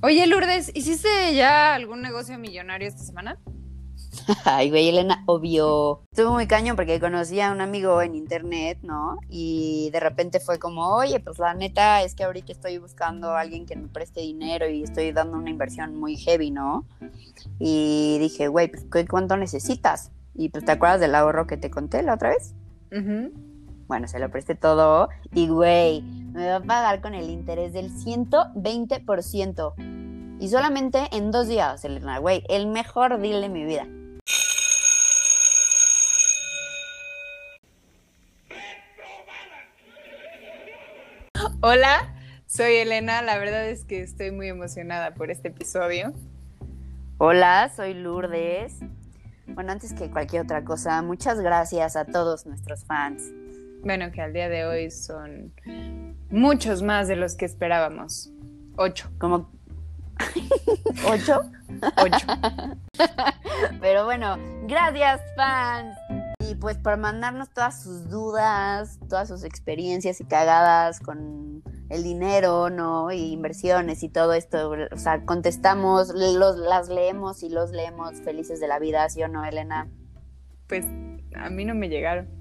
Oye, Lourdes, ¿hiciste ya algún negocio millonario esta semana? Ay, güey, Elena, obvio. Estuvo muy cañón porque conocí a un amigo en internet, ¿no? Y de repente fue como, oye, pues la neta es que ahorita estoy buscando a alguien que me preste dinero y estoy dando una inversión muy heavy, ¿no? Y dije, güey, pues ¿cuánto necesitas? Y pues, ¿te acuerdas del ahorro que te conté la otra vez? Bueno, se lo presté todo y, güey, me va a pagar con el interés del 120%. Y solamente en dos días, Elena, güey, el mejor deal de mi vida. Hola, soy Elena. La verdad es que estoy muy emocionada por este episodio. Hola, soy Lourdes. Bueno, antes que cualquier otra cosa, muchas gracias a todos nuestros fans. Bueno, que al día de hoy son muchos más de los que esperábamos. Ocho. ¿Cómo? ¿Ocho? Ocho. Pero bueno, gracias fans. Y pues por mandarnos todas sus dudas, todas sus experiencias y cagadas con el dinero, ¿no? Y inversiones y todo esto. O sea, contestamos, los, las leemos y los leemos felices de la vida, ¿sí o no, Elena? Pues a mí no me llegaron.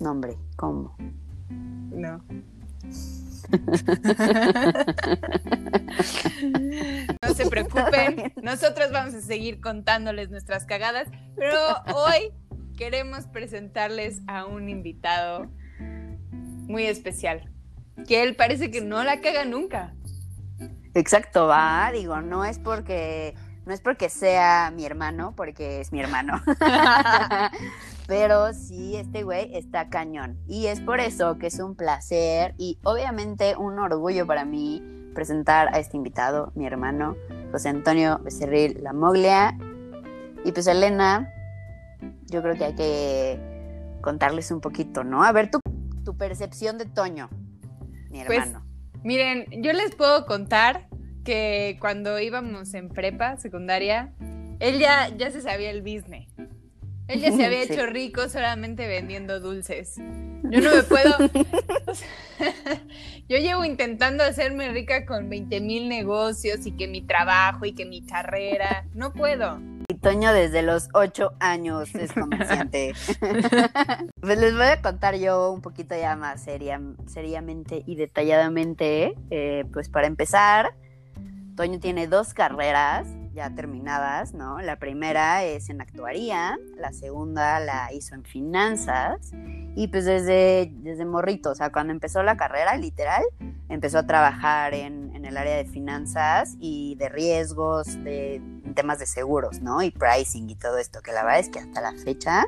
No, hombre, ¿cómo? No. no se preocupen, nosotros vamos a seguir contándoles nuestras cagadas, pero hoy queremos presentarles a un invitado muy especial, que él parece que no la caga nunca. Exacto, va, digo, no es porque no es porque sea mi hermano, porque es mi hermano. Pero sí, este güey está cañón. Y es por eso que es un placer y obviamente un orgullo para mí presentar a este invitado, mi hermano, José Antonio Becerril Lamoglia. Y pues Elena, yo creo que hay que contarles un poquito, ¿no? A ver, tu, tu percepción de Toño, mi pues, hermano. miren, yo les puedo contar que cuando íbamos en prepa, secundaria, él ya, ya se sabía el business. Él ya se había hecho rico solamente vendiendo dulces. Yo no me puedo. yo llevo intentando hacerme rica con 20 mil negocios y que mi trabajo y que mi carrera. No puedo. Y Toño desde los ocho años es comerciante. pues les voy a contar yo un poquito ya más seria, seriamente y detalladamente. Eh, pues para empezar, Toño tiene dos carreras ya terminadas, ¿no? La primera es en actuaría, la segunda la hizo en finanzas y pues desde, desde morrito, o sea, cuando empezó la carrera, literal, empezó a trabajar en, el área de finanzas y de riesgos, de temas de seguros, ¿no? Y pricing y todo esto, que la verdad es que hasta la fecha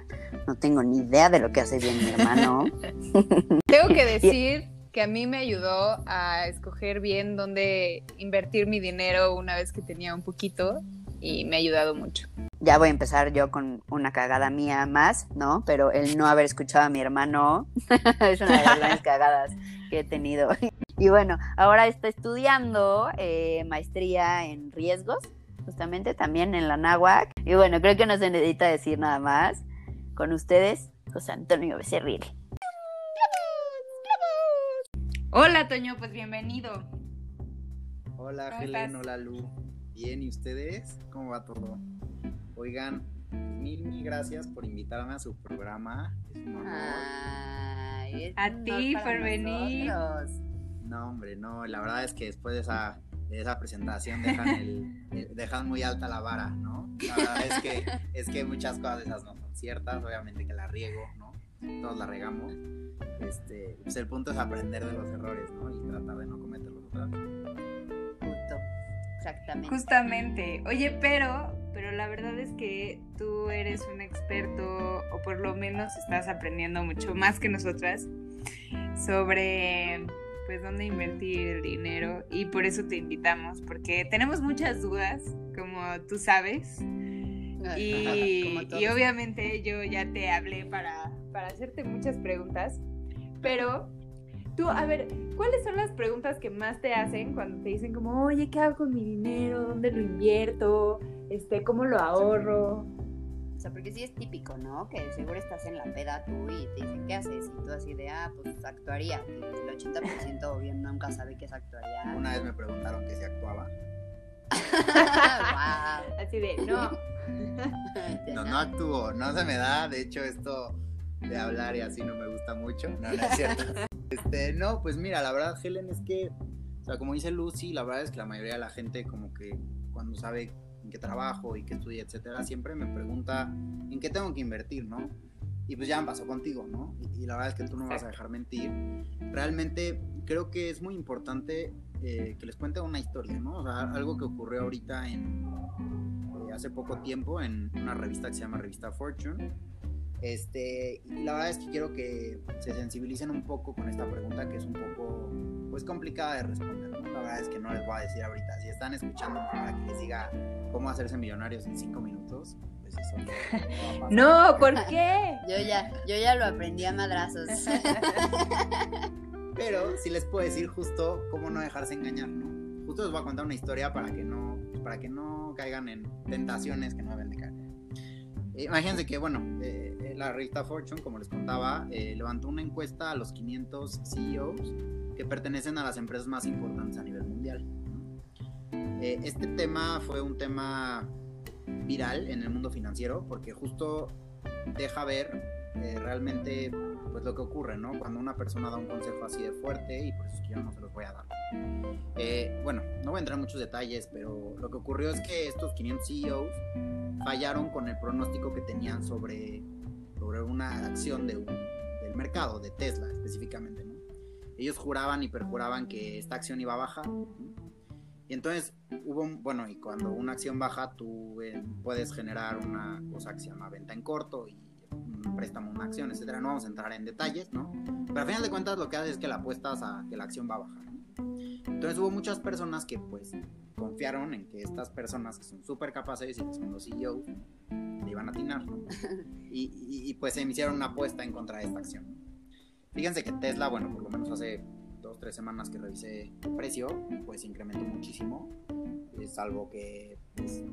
no tengo ni idea de lo que hace bien mi hermano. Tengo que decir que a mí me ayudó a escoger bien dónde invertir mi dinero una vez que tenía un poquito y me ha ayudado mucho. Ya voy a empezar yo con una cagada mía más, ¿no? Pero el no haber escuchado a mi hermano es una de las grandes cagadas que he tenido. Y bueno, ahora está estudiando eh, maestría en riesgos, justamente también en la NAWAC. Y bueno, creo que no se necesita decir nada más. Con ustedes, José Antonio Becerril. Hola, Toño, pues bienvenido. Hola, Helen, hola, Lu. Bien, ¿y ustedes? ¿Cómo va todo? Oigan, mil, mil gracias por invitarme a su programa. Es un honor. a ti por venir. No, hombre, no, la verdad es que después de esa, de esa presentación dejan, el, dejan muy alta la vara, ¿no? La verdad es que, es que muchas cosas de esas no son ciertas, obviamente que la riego, ¿no? Todos la regamos este, pues el punto es aprender de los errores, ¿no? Y tratar de no cometerlos otra vez. Justo, exactamente. Justamente. Oye, pero, pero la verdad es que tú eres un experto, o por lo menos estás aprendiendo mucho más que nosotras, sobre pues dónde invertir el dinero y por eso te invitamos, porque tenemos muchas dudas, como tú sabes. Y, y obviamente yo ya te hablé para, para hacerte muchas preguntas pero tú, a ver, ¿cuáles son las preguntas que más te hacen cuando te dicen como, oye, ¿qué hago con mi dinero? ¿Dónde lo invierto? Este, ¿Cómo lo ahorro? O sea, porque sí es típico, ¿no? Que seguro estás en la peda tú y te dicen, ¿qué haces? Y tú así de, ah, pues actuaría. Que el 80% obvio nunca sabe qué es actuaría. Una vez me preguntaron que si actuaba. Wow. Así de, no. No, no actúo, no se me da. De hecho, esto de hablar y así no me gusta mucho. No, no es cierto. Este, no, pues mira, la verdad, Helen, es que, o sea, como dice Lucy, la verdad es que la mayoría de la gente, como que cuando sabe en qué trabajo y qué estudia, etcétera, siempre me pregunta en qué tengo que invertir, ¿no? Y pues ya me pasó contigo, ¿no? Y, y la verdad es que tú no me vas a dejar mentir. Realmente creo que es muy importante eh, que les cuente una historia, ¿no? O sea, algo que ocurrió ahorita en eh, hace poco tiempo en una revista que se llama Revista Fortune. Este, y la verdad es que quiero que se sensibilicen un poco con esta pregunta que es un poco pues complicada de responder, ¿no? La verdad es que no les voy a decir ahorita. Si están escuchando para que les diga cómo hacerse millonarios en cinco minutos, pues eso no, pasar. No, ¿por qué? Yo ya, yo ya lo aprendí a madrazos. Pero sí les puedo decir justo cómo no dejarse engañar, ¿no? Justo les voy a contar una historia para que no, para que no caigan en tentaciones que no deben de caer. Eh, imagínense que, bueno, eh, eh, la revista Fortune, como les contaba, eh, levantó una encuesta a los 500 CEOs que pertenecen a las empresas más importantes a nivel mundial. Eh, este tema fue un tema viral en el mundo financiero porque justo deja ver eh, realmente pues lo que ocurre, ¿no? Cuando una persona da un consejo así de fuerte y por eso es que yo no se los voy a dar. Eh, bueno, no voy a entrar en muchos detalles, pero lo que ocurrió es que estos 500 CEOs fallaron con el pronóstico que tenían sobre, sobre una acción de un- del mercado, de Tesla específicamente. Ellos juraban y perjuraban que esta acción iba a bajar. Y entonces hubo, un- bueno, y cuando una acción baja, tú eh, puedes generar una cosa que se llama venta en corto y un préstamo, una acción, etcétera. No vamos a entrar en detalles, ¿no? Pero al final de cuentas lo que haces es que la apuestas a que la acción va a bajar. ¿no? Entonces hubo muchas personas que pues confiaron en que estas personas que son súper capaces y que son los CEOs le iban a atinar, ¿no? Y, y- y, pues se hicieron una apuesta en contra de esta acción. Fíjense que Tesla, bueno, por lo menos hace dos, tres semanas que revisé el precio, pues incrementó muchísimo. Es algo que, pues,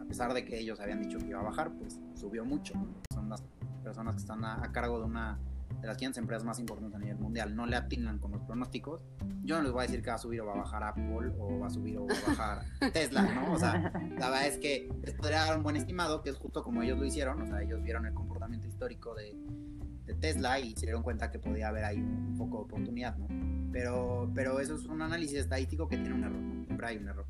a pesar de que ellos habían dicho que iba a bajar, pues subió mucho. Son las personas que están a, a cargo de una de las 500 empresas más importantes a nivel mundial. No le atinan con los pronósticos. Yo no les voy a decir que va a subir o va a bajar Apple o va a subir o va a bajar Tesla, ¿no? O sea, la verdad es que les podría dar un buen estimado, que es justo como ellos lo hicieron. O sea, ellos vieron el comportamiento histórico de, de Tesla y se dieron cuenta que podía haber ahí un, poco de oportunidad, ¿no? Pero, pero eso es un análisis estadístico que tiene un error, ¿no? Siempre hay un error.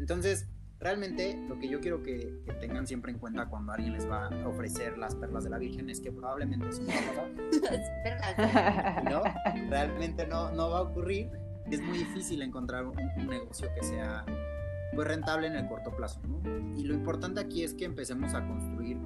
Entonces, realmente lo que yo quiero que, que tengan siempre en cuenta cuando alguien les va a ofrecer las perlas de la Virgen es que probablemente eso no va a ¿no? Realmente no, no va a ocurrir. Es muy difícil encontrar un, un negocio que sea pues rentable en el corto plazo, ¿no? Y lo importante aquí es que empecemos a construir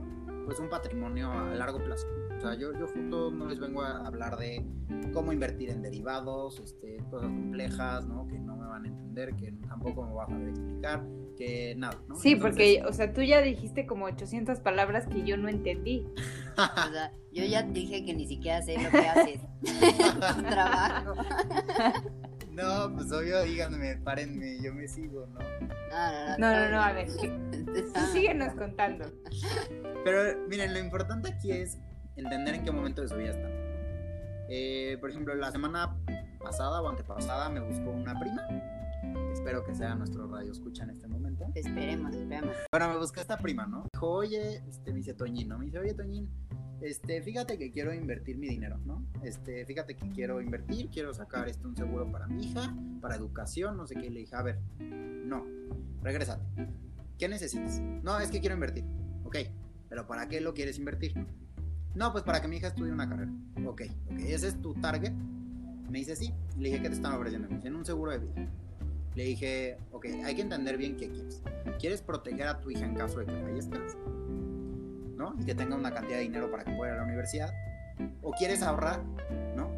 pues un patrimonio a largo plazo. O sea, yo, yo justo no les vengo a hablar de cómo invertir en derivados, este, cosas complejas, ¿no? Que no me van a entender, que tampoco me vas a saber explicar, que nada, ¿no? Sí, Entonces- porque, o sea, tú ya dijiste como 800 palabras que yo no entendí. o sea, yo ya dije que ni siquiera sé lo que haces. Tu trabajo. No, pues obvio, díganme, párenme, yo me sigo, ¿no? No, no, no. No, no, a ver, síguenos contando. Pero miren, lo importante aquí es entender en qué momento de su vida están. Eh, por ejemplo, la semana pasada o antepasada me buscó una prima. Espero que sea nuestro radio escucha en este momento. Esperemos, esperemos. Bueno, me buscó esta prima, ¿no? Dijo, oye, este, me dice Toñín, ¿no? Me dice, oye, Toñín, este, fíjate que quiero invertir mi dinero, ¿no? Este, fíjate que quiero invertir, quiero sacar este, un seguro para mi hija, para educación, no sé qué. Le dije, a ver, no, regrésate. ¿Qué necesitas? No, es que quiero invertir. Ok, pero ¿para qué lo quieres invertir? No, pues para que mi hija estudie una carrera. Ok, ok, ese es tu target. Me dice, sí. Le dije, ¿qué te están ofreciendo? Me dicen, un seguro de vida. Le dije, ok, hay que entender bien qué quieres. ¿Quieres proteger a tu hija en caso de que fallezcas? ¿No? Y que tenga una cantidad de dinero para que pueda ir a la universidad. ¿O quieres ahorrar? ¿No?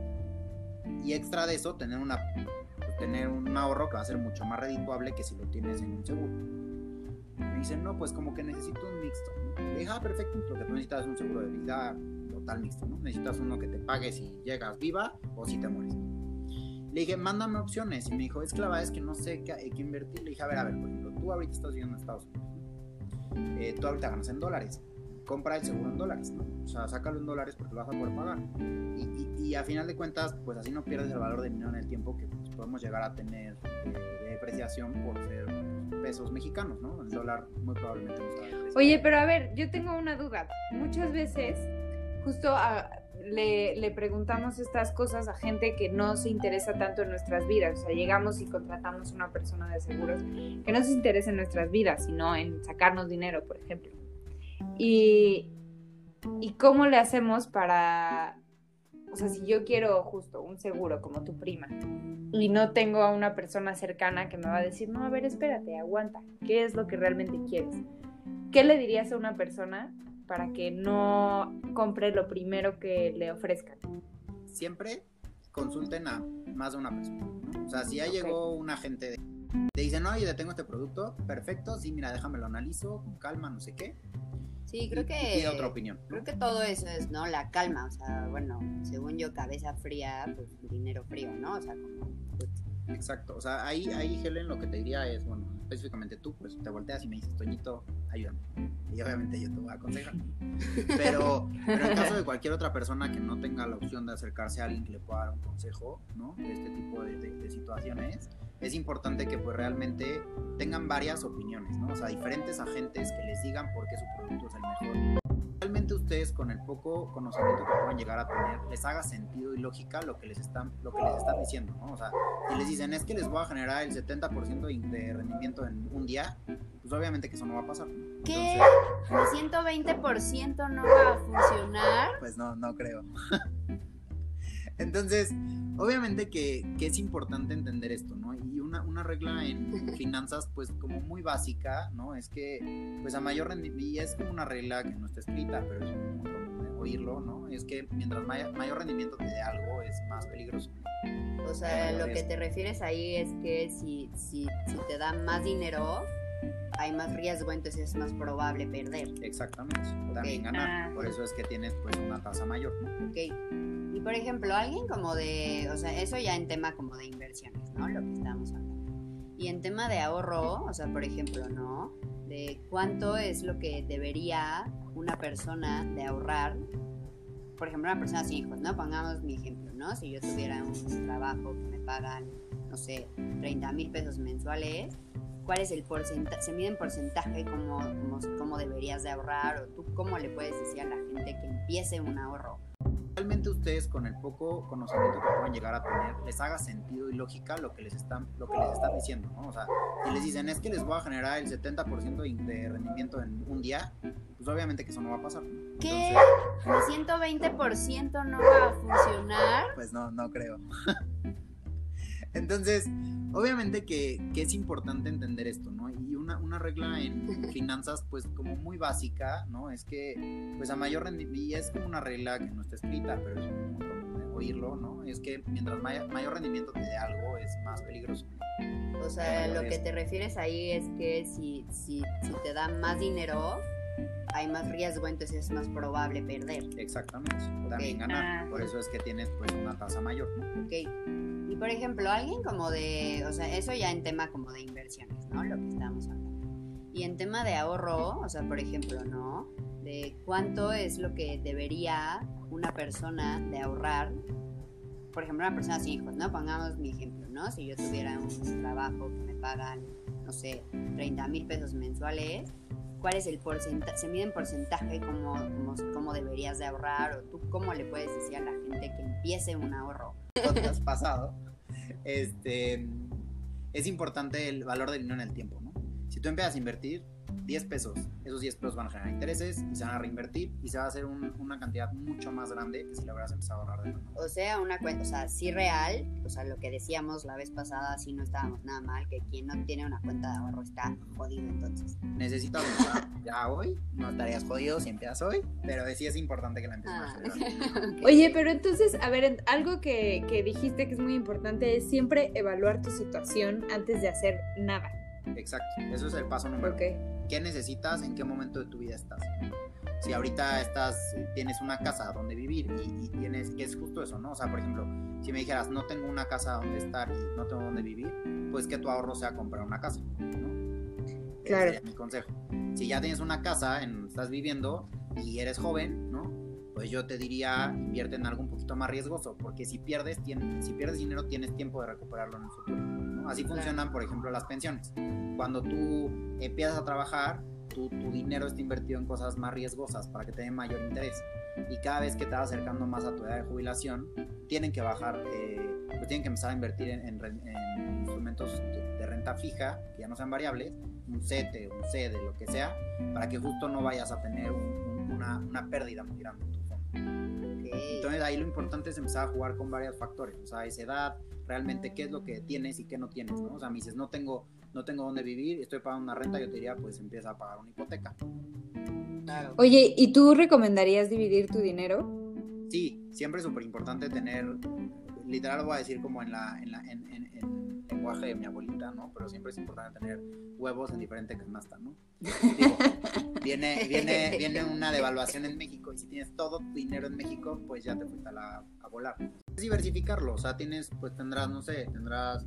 Y extra de eso, tener, una, pues, tener un ahorro que va a ser mucho más redituable que si lo tienes en un seguro. Me dicen, no, pues como que necesito un mixto. Le dije, ah, perfecto, lo que tú necesitas es un seguro de vida total mixto, ¿no? Necesitas uno que te pague si llegas viva o si te mueres. Le dije, mándame opciones. Y me dijo, es es que no sé qué, qué invertir. Le dije, a ver, a ver, por ejemplo, tú ahorita estás viviendo en Estados Unidos. Eh, tú ahorita ganas en dólares. compra el seguro en dólares, ¿no? O sea, sácalo en dólares porque lo vas a poder pagar. Y, y, a final de cuentas, pues así no pierdes el valor del dinero en el tiempo que pues, podemos llegar a tener eh, de depreciación por ser pesos mexicanos, ¿no? El dólar muy probablemente no Oye, pero a ver, yo tengo una duda. Muchas veces, justo a, le, le, preguntamos estas cosas a gente que no se interesa tanto en nuestras vidas. O sea, llegamos y contratamos a una persona de seguros que no se interesa en nuestras vidas, sino en sacarnos dinero, por ejemplo. Y, y cómo le hacemos para, o sea, si yo quiero justo un seguro como tu prima y no tengo a una persona cercana que me va a decir, no, a ver, espérate, aguanta, ¿qué es lo que realmente quieres? ¿Qué le dirías a una persona para que no compre lo primero que le ofrezcan? Siempre consulten a más de una persona. ¿no? O sea, si ya okay. llegó un agente de... Te dicen, no, yo tengo este producto, perfecto, sí, mira, déjame lo analizo, calma, no sé qué. Sí, creo que. Y otra opinión. ¿no? Creo que todo eso es, ¿no? La calma. O sea, bueno, según yo, cabeza fría, pues dinero frío, ¿no? O sea, como. Pues... Exacto. O sea, ahí, ahí, Helen, lo que te diría es, bueno, específicamente tú, pues te volteas y me dices, Toñito, ayúdame. Y obviamente yo te voy a aconsejar. Pero, pero en caso de cualquier otra persona que no tenga la opción de acercarse a alguien que le pueda dar un consejo, ¿no? De este tipo de, de, de situaciones, es importante que pues realmente tengan varias opiniones, ¿no? O sea, diferentes agentes que les digan por qué su producto es el mejor. Ustedes con el poco conocimiento que puedan llegar a tener, les haga sentido y lógica lo que les están, lo que les están diciendo, ¿no? O sea, si les dicen es que les voy a generar el 70% de rendimiento en un día, pues obviamente que eso no va a pasar. ¿Qué? ¿El 120% no va a funcionar? Pues no, no creo. Entonces, obviamente que, que, es importante entender esto, una, una, regla en finanzas, pues como muy básica, ¿no? Es que, pues a mayor rendimiento, y es como una regla que no está escrita, pero es muy común oírlo, ¿no? Es que mientras mayor, mayor rendimiento te dé algo, es más peligroso. O sea, lo que te refieres ahí es que si, si, si te dan más dinero, hay más riesgo, entonces es más probable perder. Exactamente, okay. también ganar. Por eso es que tienes pues una tasa mayor. Ok. Por ejemplo, alguien como de, o sea, eso ya en tema como de inversiones, ¿no? Lo que estábamos hablando. Y en tema de ahorro, o sea, por ejemplo, ¿no? De cuánto es lo que debería una persona de ahorrar. Por ejemplo, una persona sin hijos, ¿no? Pongamos mi ejemplo, ¿no? Si yo tuviera un trabajo que me pagan, no sé, 30 mil pesos mensuales, cuál es el porcentaje, se mide en porcentaje cómo, cómo, cómo, deberías de ahorrar o tú cómo le puedes decir a la gente que empiece un ahorro. Realmente ustedes con el poco conocimiento que puedan llegar a tener les haga sentido y lógica lo que les están, lo que les están diciendo, ¿no? O sea, si les dicen es que les voy a generar el 70% de rendimiento en un día, pues obviamente que eso no va a pasar. ¿Qué? ¿El 120% no va a funcionar? Pues no, no creo. Entonces, obviamente que, que, es importante entender esto, ¿no? Una, una regla en finanzas, pues como muy básica, ¿no? Es que, pues a mayor rendimiento, y es como una regla que no está escrita, pero es muy común oírlo, ¿no? Es que mientras mayor, mayor rendimiento te dé algo, es más peligroso. O sea, lo que te refieres ahí es que si, si, si te dan más dinero, hay más riesgo, entonces es más probable perder. Exactamente, también okay. ganar. Por eso es que tienes pues una tasa mayor, ¿no? Ok. Y por ejemplo, alguien como de, o sea, eso ya en tema como de inversiones, ¿no? Lo que estábamos hablando. Y en tema de ahorro, o sea, por ejemplo, ¿no? De cuánto es lo que debería una persona de ahorrar. Por ejemplo, una persona sin hijos, ¿no? Pongamos mi ejemplo, ¿no? Si yo tuviera un trabajo que me pagan, no sé, 30 mil pesos mensuales, cuál es el porcentaje, se mide en porcentaje cómo, cómo, cómo, deberías de ahorrar o tú cómo le puedes decir a la gente que empiece un ahorro. Podcast pasado, este, es importante el valor del dinero en el tiempo, ¿no? Si tú empiezas a invertir 10 pesos, esos 10 pesos van a generar intereses y se van a reinvertir y se va a hacer un, una cantidad mucho más grande que si lo hubieras empezado a ahorrar de nuevo. O sea, una cuenta, o sea, sí real, o sea, lo que decíamos la vez pasada, sí no estábamos nada mal, que quien no tiene una cuenta de ahorro está jodido entonces. Necesitas empezar ya hoy, no estarías jodido si empiezas hoy, pero sí es importante que la empieces ah, okay. Oye, pero entonces, a ver, algo que, que dijiste que es muy importante es siempre evaluar tu situación antes de hacer nada. Exacto, eso es el paso número okay. uno. ¿Qué necesitas? ¿En qué momento de tu vida estás? Si ahorita estás, tienes una casa donde vivir y, y, tienes, que es justo eso, ¿no? O sea, por ejemplo, si me dijeras, no tengo una casa donde estar y no tengo donde vivir, pues que tu ahorro sea comprar una casa, ¿no? Claro. Ese sería mi consejo. Si ya tienes una casa en donde estás viviendo, y eres joven, ¿no? Pues yo te diría invierte en algo un poquito más riesgoso, porque si pierdes, tienes, si pierdes dinero tienes tiempo de recuperarlo en el futuro. ¿no? Así funcionan, por ejemplo, las pensiones. Cuando tú empiezas a trabajar, tu, tu, dinero está invertido en cosas más riesgosas para que te den mayor interés. Y cada vez que te vas acercando más a tu edad de jubilación, tienen que bajar, eh, pues tienen que empezar a invertir en, en, en instrumentos de, de, renta fija, que ya no sean variables, un CETE, un CEDE, lo que sea, para que justo no vayas a tener un, un, una, una, pérdida muy grande. Okay. Entonces ahí lo importante es empezar a jugar con varios factores, o sea, esa edad, realmente qué es lo que tienes y qué no tienes, ¿no? O sea, me dices, no tengo, no tengo dónde vivir, estoy pagando una renta, yo te diría, pues empieza a pagar una hipoteca. Claro. Oye, ¿y tú recomendarías dividir tu dinero? Sí, siempre es súper importante tener, literal lo voy a decir como en la, en la en, en, en, lenguaje de mi abuelita, ¿no? Pero siempre es importante tener huevos en diferente canasta, ¿no? Digo, viene, viene, viene una devaluación en México y si tienes todo tu dinero en México, pues ya te fuiste a, la, a volar. Es diversificarlo, o sea, tienes, pues tendrás, no sé, tendrás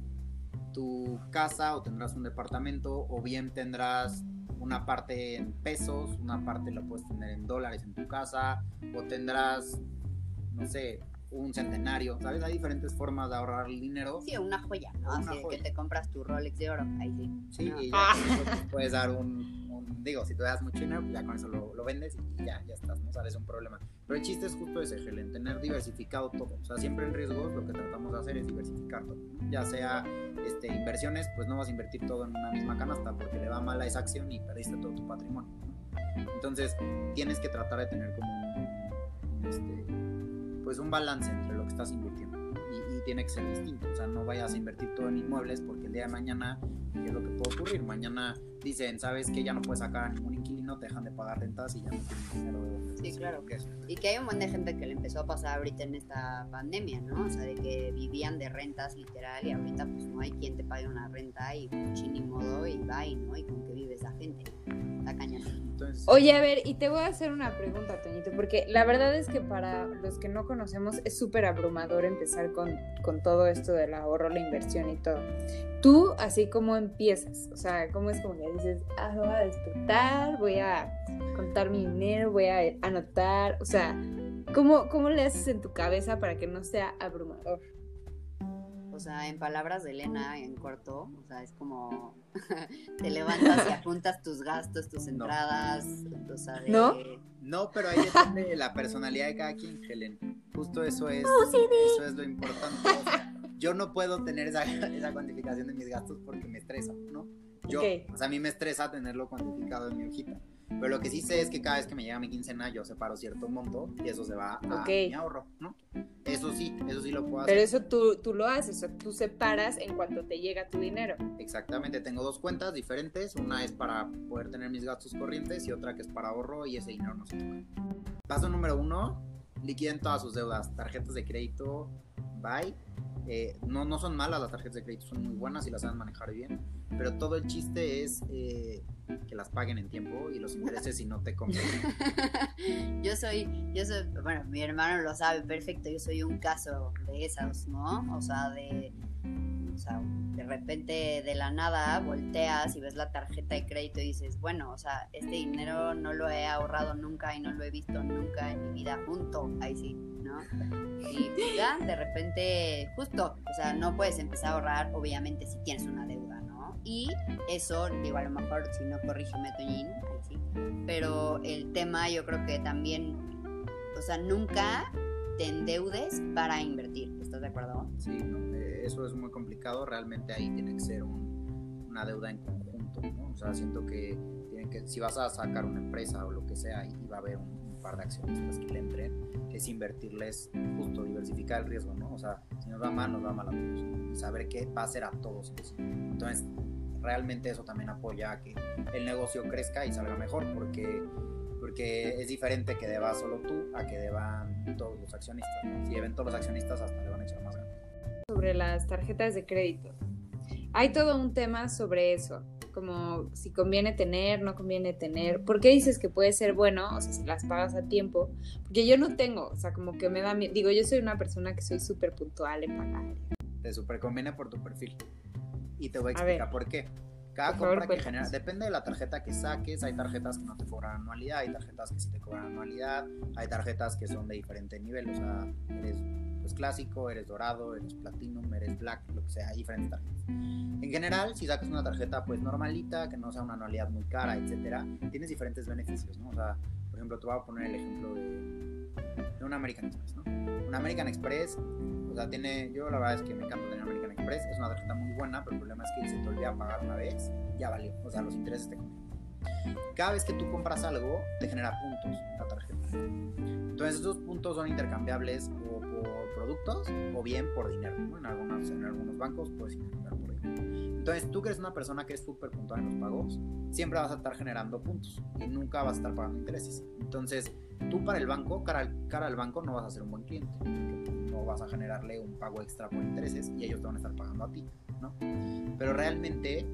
tu casa o tendrás un departamento o bien tendrás una parte en pesos, una parte la puedes tener en dólares en tu casa o tendrás, no sé, un centenario, ¿sabes? Hay diferentes formas de ahorrar el dinero. Sí, una joya, ¿no? Una Así joya. que te compras tu Rolex de oro, ahí sí. Sí, no. y ya puedes dar un, digo, si te das mucho dinero, ya con eso lo, lo, vendes y ya, ya estás, no sales un problema. Pero el chiste es justo ese, Helen, tener diversificado todo. O sea, siempre en riesgos lo que tratamos de hacer es diversificar todo. Ya sea este, inversiones, pues no vas a invertir todo en una misma canasta porque le va mal a esa acción y perdiste todo tu patrimonio. Entonces, tienes que tratar de tener como este, pues un balance entre lo que estás invirtiendo y, y, tiene que ser distinto, o sea, no vayas a invertir todo en inmuebles porque el día de mañana, ¿qué es lo que puede ocurrir? Mañana dicen, sabes que ya no puedes sacar a ningún inquilino, te dejan de pagar rentas y ya no tienes dinero. Sí, claro. Que y que hay un montón de gente que le empezó a pasar ahorita en esta pandemia, ¿no? O sea, de que vivían de rentas literal y ahorita pues no hay quien te pague una renta y ni modo y bye, ¿no? Y con qué vive esa gente. Está cañón. Entonces, Oye, a ver, y te voy a hacer una pregunta, Toñito, porque la verdad es que para los que no conocemos es súper abrumador empezar con, con todo esto del ahorro, la inversión y todo. Tú, así como empiezas, o sea, ¿cómo es como que dices, ah, voy a despertar, voy a contar mi dinero, voy a anotar, o sea, ¿cómo, cómo le haces en tu cabeza para que no sea abrumador? O sea, en palabras de Elena, en corto, o sea, es como te levantas y apuntas tus gastos, tus entradas, no. o sea, de... ¿No? No, pero ahí depende de la personalidad de cada quien, Helen. Justo eso es, oh, sí, eso es lo importante. O sea, yo no puedo tener esa, esa, cuantificación de mis gastos porque me estresa, ¿no? Yo, okay. o sea, a mí me estresa tenerlo cuantificado en mi hojita. Pero lo que sí sé es que cada vez que me llega mi quincena yo separo cierto monto y eso se va a okay. mi ahorro, ¿no? Eso sí, eso sí lo puedo hacer. Pero eso tú, tú lo haces, o sea, tú separas en cuanto te llega tu dinero. Exactamente, tengo dos cuentas diferentes, una es para poder tener mis gastos corrientes y otra que es para ahorro y ese dinero no se toca. Paso número uno, liquiden todas sus deudas, tarjetas de crédito, bye. Eh, no, no son malas las tarjetas de crédito, son muy buenas y las saben manejar bien, pero todo el chiste es eh, que las paguen en tiempo y los intereses si no te convienen. yo soy, yo soy, bueno, mi hermano lo sabe perfecto, yo soy un caso de esas, ¿no? O sea, de, o sea, de repente de la nada volteas y ves la tarjeta de crédito y dices, bueno, o sea, este dinero no lo he ahorrado nunca y no lo he visto nunca en mi vida junto, ahí sí, ¿no? Y pues ya, de repente, justo, o sea, no puedes empezar a ahorrar, obviamente, si tienes una deuda, ¿no? Y eso, digo, a lo mejor, si no corrígeme, Toñín, sí, pero el tema yo creo que también, o sea, nunca te endeudes para invertir, ¿estás de acuerdo? Sí, no, eh, eso es muy complicado, realmente ahí tiene que ser un, una deuda en conjunto, ¿no? O sea, siento que, tienen que si vas a sacar una empresa o lo que sea, y va a haber un par de accionistas que le entren, es invertirles justo, diversificar el riesgo, ¿no? O sea, si nos va mal, nos va mal a todos, y saber qué va a hacer a todos. Entonces, realmente eso también apoya a que el negocio crezca y salga mejor, porque porque es diferente que deba solo tú a que deban todos los accionistas. ¿no? Si deben todos los accionistas, hasta le van a echar más ganas. Sobre las tarjetas de crédito. Hay todo un tema sobre eso, como si conviene tener, no conviene tener. ¿Por qué dices que puede ser bueno? O sea, si las pagas a tiempo. Porque yo no tengo, o sea, como que me da miedo. Digo, yo soy una persona que soy súper puntual en pagar. Te súper conviene por tu perfil. Y te voy a explicar a por qué. Cada Por favor, compra que cuéntanos. genera, depende de la tarjeta que saques, hay tarjetas que no te cobran anualidad, hay tarjetas que sí te cobran anualidad, hay tarjetas que son de diferente nivel, o sea, eres pues clásico, eres dorado, eres platinum, eres black, lo que sea, hay diferentes tarjetas. En general, si sacas una tarjeta pues normalita, que no sea una anualidad muy cara, etcétera, tienes diferentes beneficios, ¿no? O sea, por ejemplo, te voy a poner el ejemplo de, de un American Express, ¿no? Un American Express, o sea, tiene, yo la verdad es que me encanta tener American Express, es una tarjeta muy buena, pero el problema es que si te olvida pagar una vez, ya valió, o sea, los intereses te comen. Cada vez que tú compras algo, te genera puntos la tarjeta. Entonces, esos puntos son intercambiables o por productos o bien por dinero, ¿no? En, algunos, en algunos bancos puedes intercambiar por dinero. Entonces, tú que eres una persona que es súper puntual en los pagos, siempre vas a estar generando puntos y nunca vas a estar pagando intereses. Entonces, tú para el banco, cara al, cara al banco, no vas a ser un buen cliente. No vas a generarle un pago extra por intereses y ellos te van a estar pagando a ti, ¿no? Pero realmente,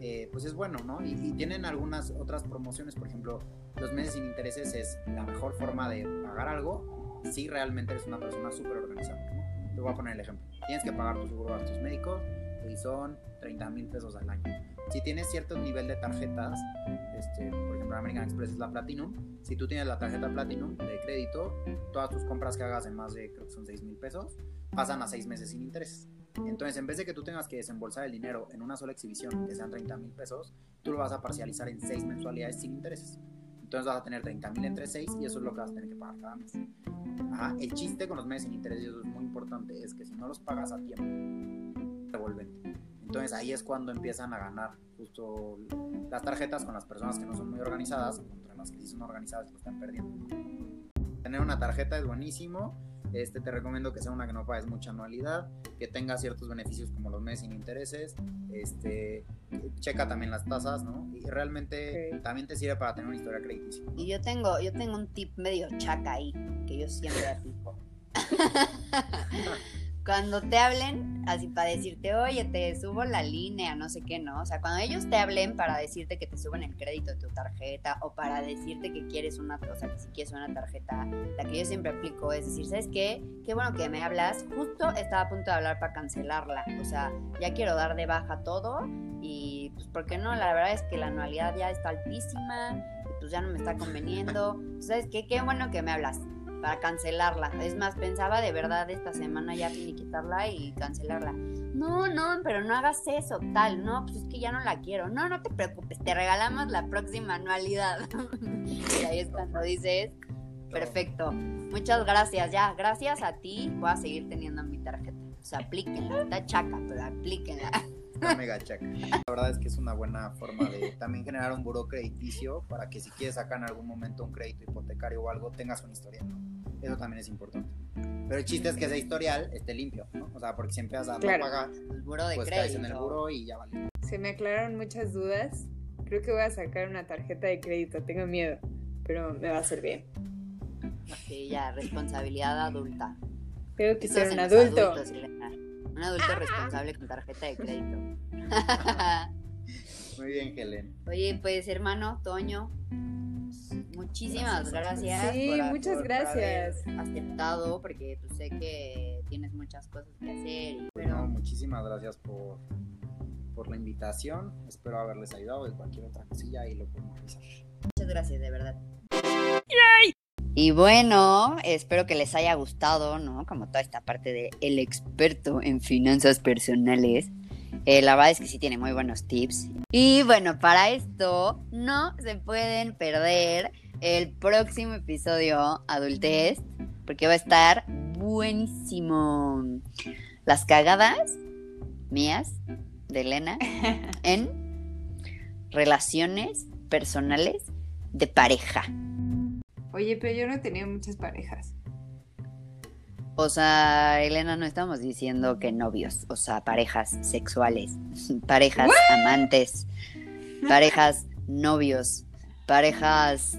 eh, pues es bueno, ¿no? Y, tienen algunas otras promociones, por ejemplo, los meses sin intereses es la mejor forma de pagar algo si realmente eres una persona súper organizada, ¿no? Te voy a poner el ejemplo. Tienes que pagar tu seguro gastos médicos y son 30 mil pesos al año. Si tienes cierto nivel de tarjetas, este, por ejemplo, American Express es la Platinum, si tú tienes la tarjeta Platinum de crédito, todas tus compras que hagas en más de, creo que son 6 mil pesos, pasan a 6 meses sin intereses. Entonces, en vez de que tú tengas que desembolsar el dinero en una sola exhibición, que sean 30 mil pesos, tú lo vas a parcializar en 6 mensualidades sin intereses. Entonces vas a tener 30 mil entre 6 y eso es lo que vas a tener que pagar cada mes. Ajá. El chiste con los meses sin intereses, y eso es muy importante, es que si no los pagas a tiempo, te vuelven. Entonces ahí es cuando empiezan a ganar justo las tarjetas con las personas que no son muy organizadas, contra las que sí son organizadas y lo están perdiendo. Tener una tarjeta es buenísimo. Este, te recomiendo que sea una que no pagues mucha anualidad, que tenga ciertos beneficios como los meses sin intereses. Este, checa también las tasas, ¿no? Y realmente también te sirve para tener una historia crediticia. ¿no? Y yo tengo, yo tengo un tip medio chaca ahí, que yo siempre aplico. cuando te hablen, así para decirte, oye, te subo la línea, no sé qué, ¿no? O sea, cuando ellos te hablen para decirte que te suben el crédito de tu tarjeta o para decirte que quieres una, o sea, que si quieres una tarjeta, la que yo siempre aplico es decir, ¿sabes qué? Qué bueno que me hablas. Justo estaba a punto de hablar para cancelarla. O sea, ya quiero dar de baja todo y pues, ¿por qué no? La verdad es que la anualidad ya está altísima y pues ya no me está conveniendo. ¿Sabes qué? Qué bueno que me hablas para cancelarla. Es más, pensaba de verdad esta semana ya finiquitarla y cancelarla. No, no, pero no hagas eso, tal. No, pues es que ya no la quiero. No, no te preocupes, te regalamos la próxima anualidad. y ahí es cuando dices, perfecto, muchas gracias, ya, gracias a ti voy a seguir teniendo mi tarjeta. O sea, aplíquenla, está chaca, pero aplíquenla. Está mega check. La verdad es que es una buena forma de también generar un buro crediticio para que si quieres sacar en algún momento un crédito hipotecario o algo, tengas un historial, ¿no? Eso también es importante. Pero el chiste es que ese historial esté limpio, ¿no? O sea, porque si empiezas a no Claro. pagar, El buro de pues crédito. caes en el buro y ya vale. Se me aclararon muchas dudas. Creo que voy a sacar una tarjeta de crédito. Tengo miedo, pero me va a hacer bien. Ok, ya, responsabilidad adulta. Tengo que Eso ser un adulto. Un adulto responsable con tarjeta de crédito. Muy bien, Helen. Oye, pues hermano Toño, muchísimas Gracias. gracias. Sí, por- muchas por gracias. haber aceptado, porque pues, sé que tienes muchas cosas que hacer. y- Bueno, pero muchísimas gracias por, por la invitación. Espero haberles ayudado de cualquier otra cosilla y lo podemos revisar. muchas gracias, de verdad. Y bueno, espero que les haya gustado, ¿no? Como toda esta parte de el experto en finanzas personales. Eh, la verdad es que sí tiene muy buenos tips. Y bueno, para esto no se pueden perder el próximo episodio Adultez, porque va a estar buenísimo. Las cagadas mías de Elena en relaciones personales de pareja. Oye, pero yo no he tenido muchas parejas. O sea, Elena, no estamos diciendo que novios, o sea, parejas sexuales, parejas amantes, parejas novios, parejas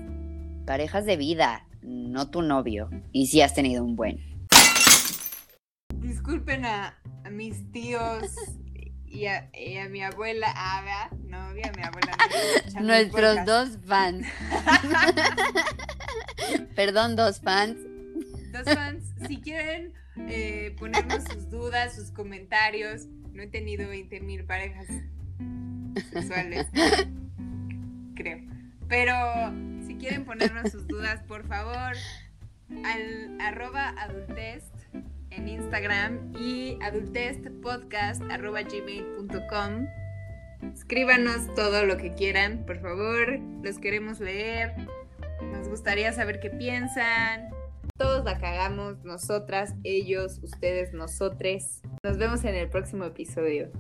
parejas de vida, no tu novio. Y si has tenido un buen. Disculpen a, a mis tíos y a, y a mi abuela, novia, mi abuela. Nuestros dos fans. Perdón, dos fans. Dos fans, si quieren eh, ponernos sus dudas, sus comentarios, no he tenido 20 mil parejas. sexuales. Creo. Pero si quieren ponernos sus dudas, por favor, al arroba adultest en Instagram y adultestpodcast arroba gmail.com. Escríbanos todo lo que quieran, por favor. Los queremos leer. Nos gustaría saber qué piensan. Todos la cagamos, nosotras, ellos, ustedes, nosotres. Nos vemos en el próximo episodio.